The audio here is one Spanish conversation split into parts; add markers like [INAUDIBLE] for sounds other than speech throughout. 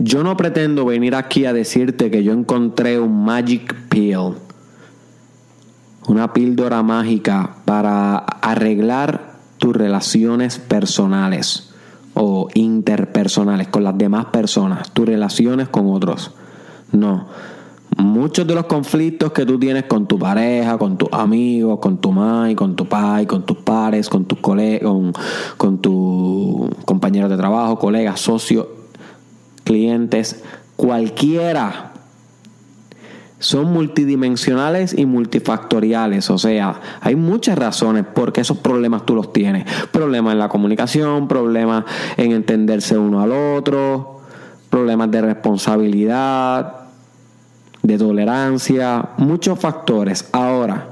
Yo no pretendo venir aquí a decirte que yo encontré un magic pill, una píldora mágica para arreglar tus relaciones personales o interpersonales con las demás personas, tus relaciones con otros. No. Muchos de los conflictos que tú tienes con tu pareja, con tus amigos, con tu mamá, con tu pai, con tus pares, con tus colegas, con tus compañeros de trabajo, colegas, socios, clientes, cualquiera son multidimensionales y multifactoriales. O sea, hay muchas razones por qué esos problemas tú los tienes. Problemas en la comunicación, problemas en entenderse uno al otro, problemas de responsabilidad, de tolerancia, muchos factores. Ahora,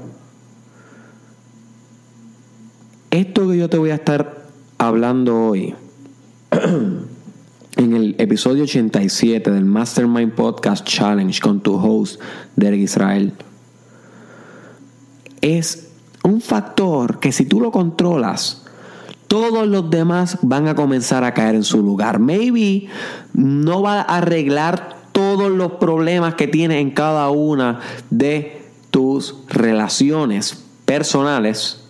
esto que yo te voy a estar hablando hoy [CLEARS THROAT] en el episodio 87 del Mastermind Podcast Challenge con tu host, Derek Israel, es un factor que si tú lo controlas, todos los demás van a comenzar a caer en su lugar. Maybe no va a arreglar todos los problemas que tienes en cada una de tus relaciones personales,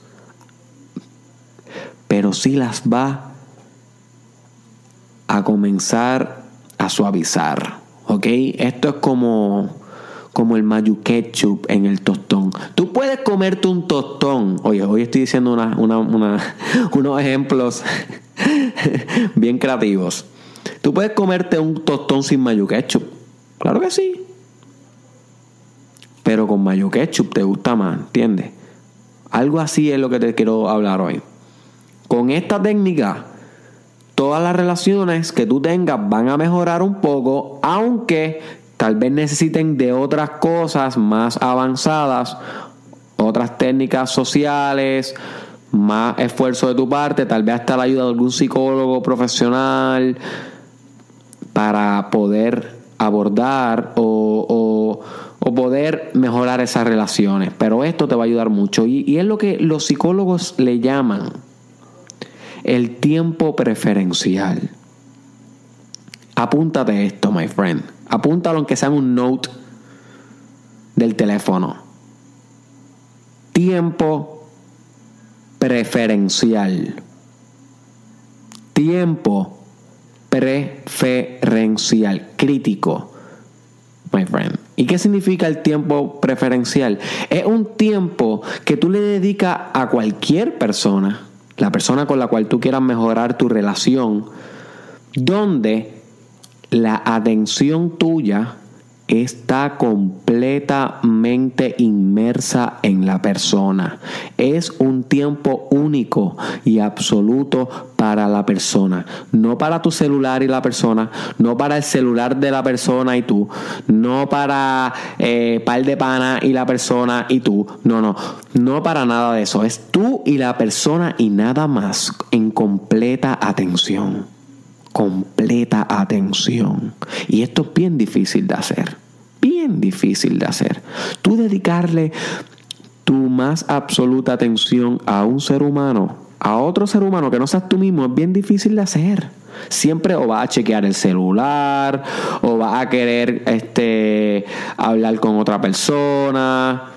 pero sí las va a comenzar a suavizar. ¿Ok? Esto es como, como el mayo ketchup en el tostón. Tú puedes comerte un tostón. Oye, hoy estoy diciendo [LAUGHS] unos ejemplos [LAUGHS] bien creativos. Tú puedes comerte un tostón sin mayo ketchup. Claro que sí. Pero con mayo ketchup te gusta más, ¿entiendes? Algo así es lo que te quiero hablar hoy. Con esta técnica todas las relaciones que tú tengas van a mejorar un poco, aunque tal vez necesiten de otras cosas más avanzadas, otras técnicas sociales, más esfuerzo de tu parte, tal vez hasta la ayuda de algún psicólogo profesional para poder abordar o, poder mejorar esas relaciones. Pero esto te va a ayudar mucho y, y es lo que los psicólogos le llaman el tiempo preferencial. Apúntate esto, my friend. Apúntalo aunque sea en un note del teléfono. Tiempo preferencial. Tiempo preferencial. Crítico, my friend. ¿Y qué significa el tiempo preferencial? Es un tiempo que tú le dedicas a cualquier persona la persona con la cual tú quieras mejorar tu relación, donde la atención tuya está completamente inmersa en la persona. Es un tiempo único y absoluto para la persona. No para tu celular y la persona, no para el celular de la persona y tú, no para eh, par de pana y la persona y tú. No, no, no para nada de eso. Es tú y la persona y nada más en completa atención completa atención. Y esto es bien difícil de hacer. Bien difícil de hacer. Tú dedicarle tu más absoluta atención a un ser humano, a otro ser humano que no seas tú mismo, es bien difícil de hacer. Siempre o vas a chequear el celular, o vas a querer este, hablar con otra persona,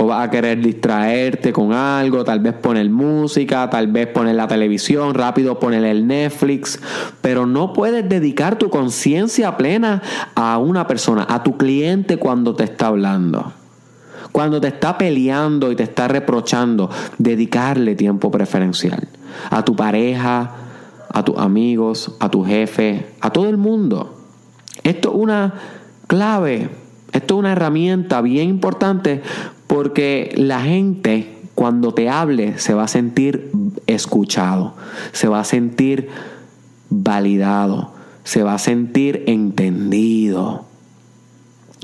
o vas a querer distraerte con algo, tal vez poner música, tal vez poner la televisión, rápido poner el Netflix, pero no puedes dedicar tu conciencia plena a una persona, a tu cliente cuando te está hablando. Cuando te está peleando y te está reprochando, dedicarle tiempo preferencial. A tu pareja, a tus amigos, a tu jefe, a todo el mundo. Esto es una clave, esto es una herramienta bien importante porque la gente cuando te hable se va a sentir escuchado, se va a sentir validado, se va a sentir entendido.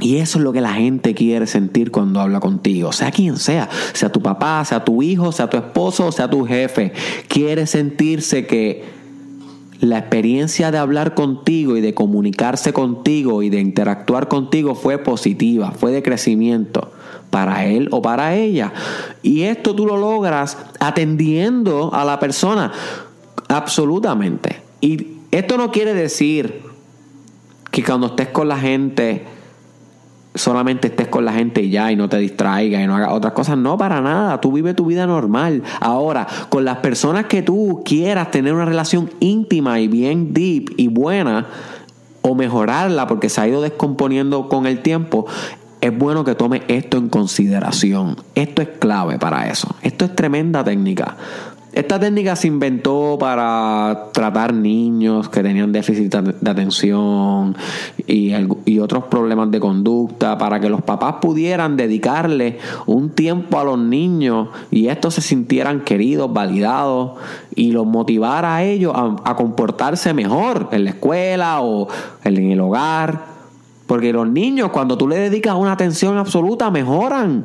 Y eso es lo que la gente quiere sentir cuando habla contigo, sea quien sea, sea tu papá, sea tu hijo, sea tu esposo, sea tu jefe. Quiere sentirse que la experiencia de hablar contigo y de comunicarse contigo y de interactuar contigo fue positiva, fue de crecimiento para él o para ella. Y esto tú lo logras atendiendo a la persona absolutamente. Y esto no quiere decir que cuando estés con la gente solamente estés con la gente ya y no te distraigas y no hagas otras cosas. No, para nada. Tú vive tu vida normal. Ahora, con las personas que tú quieras tener una relación íntima y bien deep y buena o mejorarla porque se ha ido descomponiendo con el tiempo, es bueno que tome esto en consideración. Esto es clave para eso. Esto es tremenda técnica. Esta técnica se inventó para tratar niños que tenían déficit de atención y, otros problemas de conducta, para que los papás pudieran dedicarle un tiempo a los niños y estos se sintieran queridos, validados y los motivara a ellos a comportarse mejor en la escuela o en el hogar. Porque los niños, cuando tú le dedicas una atención absoluta, mejoran.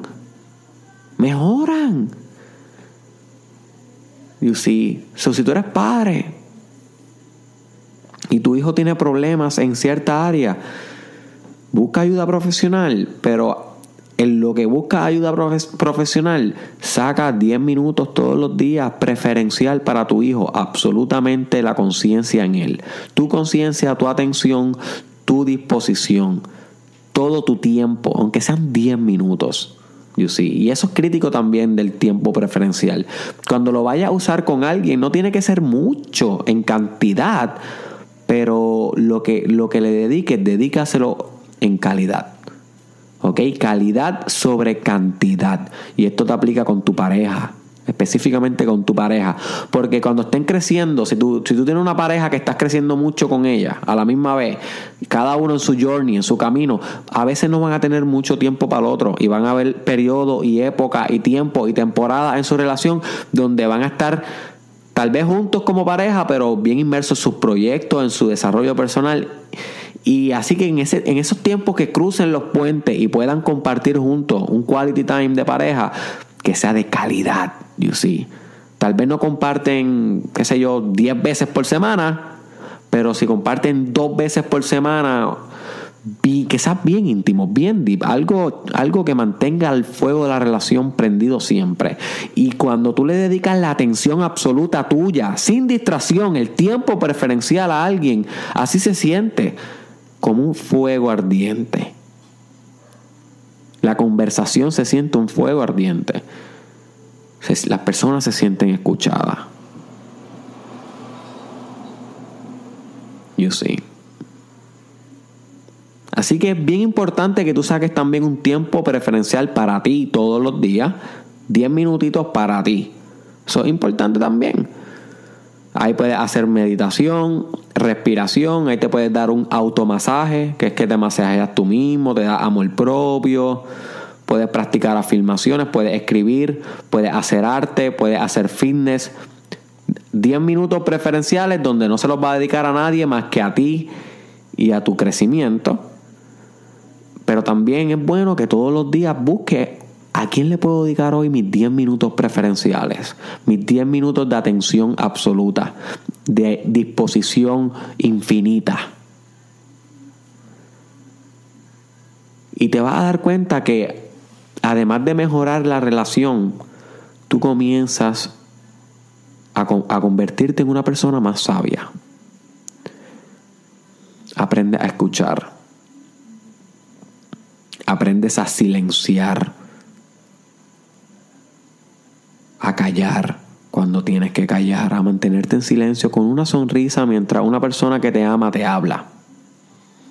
Mejoran. You see. Si tú eres padre y tu hijo tiene problemas en cierta área, busca ayuda profesional, pero en lo que busca ayuda profesional, saca 10 minutos todos los días preferencial para tu hijo, absolutamente la conciencia en él. Tu conciencia, tu atención, tu disposición, todo tu tiempo, aunque sean 10 minutos. You see. Y eso es crítico también del tiempo preferencial. Cuando lo vayas a usar con alguien, no tiene que ser mucho en cantidad, pero lo que, lo que le dediques, dedícaselo en calidad. ¿Ok? Calidad sobre cantidad. Y esto te aplica con tu pareja, específicamente con tu pareja. Porque cuando estén creciendo, si tú, si tú tienes una pareja que estás creciendo mucho con ella a la misma vez, cada uno en su journey, en su camino, a veces no van a tener mucho tiempo para el otro y van a haber periodos y épocas y tiempo y temporadas en su relación donde van a estar tal vez juntos como pareja, pero bien inmersos en sus proyectos, en su desarrollo personal. Y así que en, ese, en esos tiempos que crucen los puentes y puedan compartir juntos un quality time de pareja, que sea de calidad, you see. Tal vez no comparten, qué sé yo, 10 veces por semana, pero si comparten dos veces por semana, que sea bien íntimo, bien deep, algo, algo que mantenga el fuego de la relación prendido siempre. Y cuando tú le dedicas la atención absoluta tuya, sin distracción, el tiempo preferencial a alguien, así se siente como un fuego ardiente. La conversación se siente un fuego ardiente. Las personas se sienten escuchadas. You see. Así que es bien importante que tú saques también un tiempo preferencial para ti todos los días. 10 minutitos para ti. Eso es importante también. Ahí puedes hacer meditación, respiración, ahí te puedes dar un automasaje, que es que te masajeas tú mismo, te da amor propio, puedes practicar afirmaciones, puedes escribir, puedes hacer arte, puedes hacer fitness. 10 minutos preferenciales donde no se los va a dedicar a nadie más que a ti y a tu crecimiento. Pero también es bueno que todos los días busques ¿A quién le puedo dedicar hoy mis 10 minutos preferenciales? Mis 10 minutos de atención absoluta, de disposición infinita. Y te vas a dar cuenta que además de mejorar la relación, tú comienzas a, a convertirte en una persona más sabia. Aprende a escuchar. Aprendes a silenciar a callar cuando tienes que callar, a mantenerte en silencio con una sonrisa mientras una persona que te ama te habla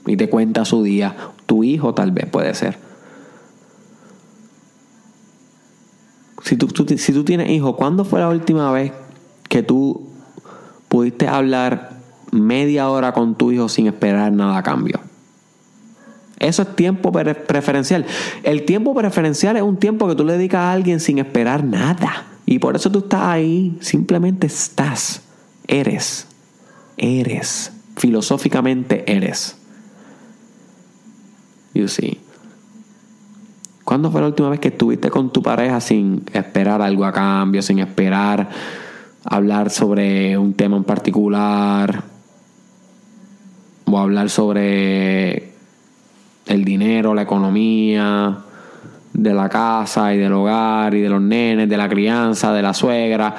y te cuenta su día. Tu hijo tal vez puede ser. Si tú, si tú tienes hijo, ¿cuándo fue la última vez que tú pudiste hablar media hora con tu hijo sin esperar nada a cambio? Eso es tiempo preferencial. El tiempo preferencial es un tiempo que tú le dedicas a alguien sin esperar nada. Y por eso tú estás ahí, simplemente estás, eres, eres, filosóficamente eres. You see. ¿Cuándo fue la última vez que estuviste con tu pareja sin esperar algo a cambio, sin esperar hablar sobre un tema en particular? O hablar sobre el dinero, la economía, de la casa y del hogar y de los nenes, de la crianza, de la suegra.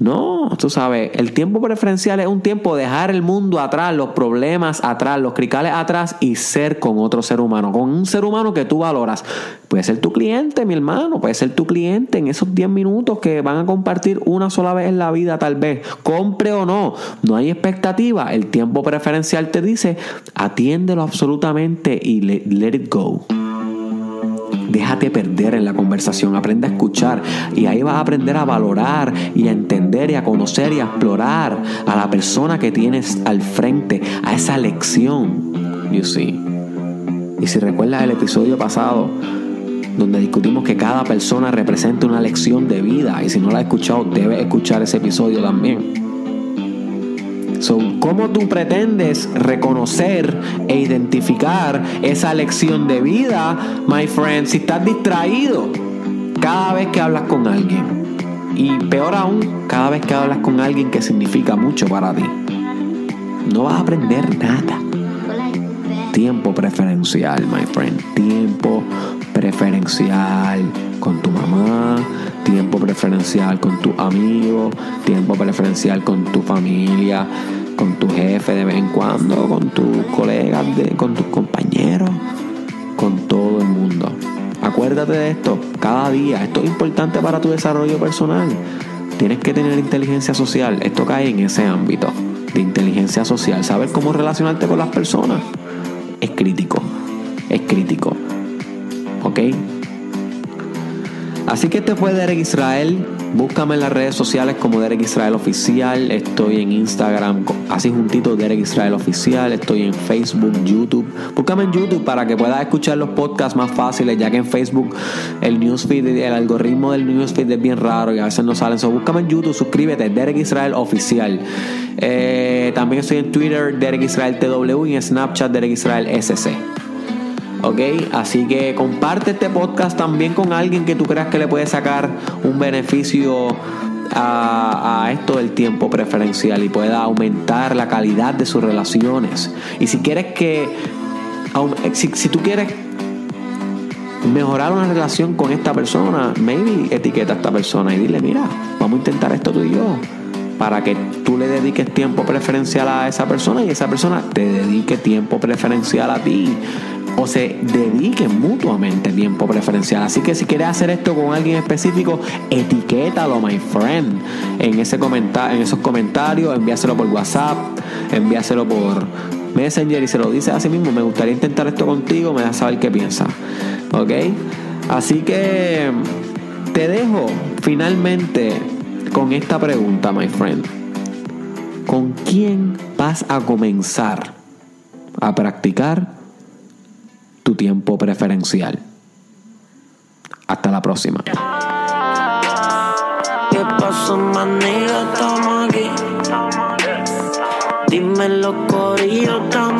No, tú sabes, el tiempo preferencial es un tiempo de dejar el mundo atrás, los problemas atrás, los cricales atrás y ser con otro ser humano, con un ser humano que tú valoras. Puede ser tu cliente, mi hermano, puede ser tu cliente en esos 10 minutos que van a compartir una sola vez en la vida tal vez, compre o no, no hay expectativa, el tiempo preferencial te dice, atiéndelo absolutamente y let it go. Déjate perder en la conversación, aprende a escuchar y ahí vas a aprender a valorar y a entender y a conocer y a explorar a la persona que tienes al frente, a esa lección. You see. Y si recuerdas el episodio pasado, donde discutimos que cada persona representa una lección de vida, y si no la has escuchado, debes escuchar ese episodio también. So, ¿Cómo tú pretendes reconocer e identificar esa lección de vida, my friend, si estás distraído cada vez que hablas con alguien? Y peor aún, cada vez que hablas con alguien que significa mucho para ti. No vas a aprender nada. Tiempo preferencial, my friend. Tiempo preferencial con tu mamá, tiempo preferencial con tu amigo, tiempo preferencial con tu familia, con tu jefe de vez en cuando, con tus colegas, con tus compañeros, con todo el mundo. Acuérdate de esto cada día. Esto es importante para tu desarrollo personal. Tienes que tener inteligencia social. Esto cae en ese ámbito de inteligencia social. Saber cómo relacionarte con las personas es crítico. Es crítico. ¿Ok? Así que este fue Derek Israel. Búscame en las redes sociales como Derek Israel Oficial. Estoy en Instagram, así juntito Derek Israel Oficial. Estoy en Facebook, YouTube. Búscame en YouTube para que puedas escuchar los podcasts más fáciles, ya que en Facebook el newsfeed, el algoritmo del newsfeed es bien raro y a veces no salen. So, búscame en YouTube, suscríbete, Derek Israel Oficial. Eh, también estoy en Twitter, Derek Israel TW y en Snapchat, Derek Israel SC. ¿Ok? Así que comparte este podcast también con alguien que tú creas que le puede sacar un beneficio a, esto del tiempo preferencial y pueda aumentar la calidad de sus relaciones. Y si quieres que, si, si tú quieres mejorar una relación con esta persona, maybe etiqueta a esta persona y dile, mira, vamos a intentar esto tú y yo para que tú le dediques tiempo preferencial a esa persona y esa persona te dedique tiempo preferencial a ti o se dediquen mutuamente tiempo preferencial. Así que si quieres hacer esto con alguien específico, etiquétalo, my friend, en, ese comenta en esos comentarios, envíaselo por WhatsApp, envíaselo por Messenger y se lo dice a sí mismo, me gustaría intentar esto contigo, me das saber qué piensas. ¿Ok? Así que te dejo finalmente con esta pregunta, my friend. ¿Con quién vas a comenzar a practicar tu tiempo preferencial? Hasta la próxima. ¿Qué pasó? Estamos aquí. Dímelo, corillo, estamos aquí.